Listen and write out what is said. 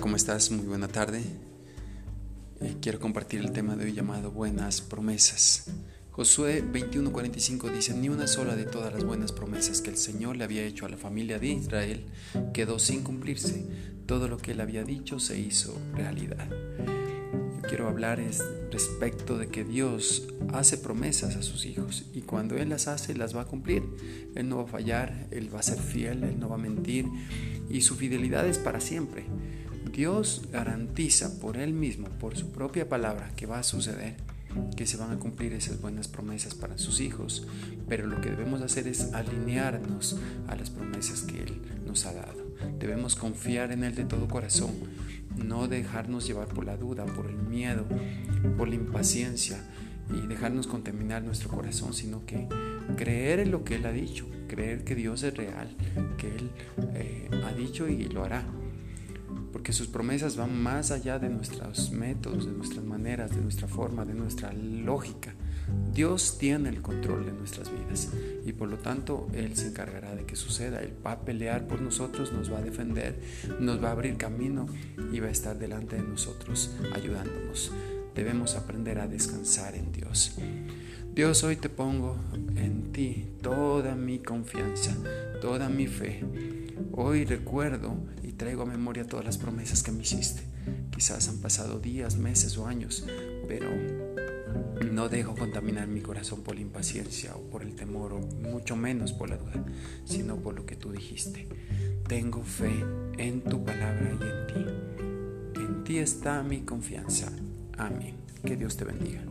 ¿cómo estás? Muy buena tarde. Eh, quiero compartir el tema de hoy llamado Buenas promesas. Josué 21:45 dice, ni una sola de todas las buenas promesas que el Señor le había hecho a la familia de Israel quedó sin cumplirse. Todo lo que él había dicho se hizo realidad. Yo quiero hablar respecto de que Dios hace promesas a sus hijos y cuando Él las hace, las va a cumplir. Él no va a fallar, Él va a ser fiel, Él no va a mentir y su fidelidad es para siempre. Dios garantiza por Él mismo, por su propia palabra, que va a suceder, que se van a cumplir esas buenas promesas para sus hijos, pero lo que debemos hacer es alinearnos a las promesas que Él nos ha dado. Debemos confiar en Él de todo corazón, no dejarnos llevar por la duda, por el miedo, por la impaciencia y dejarnos contaminar nuestro corazón, sino que creer en lo que Él ha dicho, creer que Dios es real, que Él eh, ha dicho y lo hará. Porque sus promesas van más allá de nuestros métodos, de nuestras maneras, de nuestra forma, de nuestra lógica. Dios tiene el control de nuestras vidas y por lo tanto Él se encargará de que suceda. Él va a pelear por nosotros, nos va a defender, nos va a abrir camino y va a estar delante de nosotros ayudándonos. Debemos aprender a descansar en Dios. Dios, hoy te pongo en ti toda mi confianza, toda mi fe. Hoy recuerdo y traigo a memoria todas las promesas que me hiciste. Quizás han pasado días, meses o años, pero no dejo contaminar mi corazón por la impaciencia o por el temor o mucho menos por la duda, sino por lo que tú dijiste. Tengo fe en tu palabra y en ti. En ti está mi confianza. Amén. Que Dios te bendiga.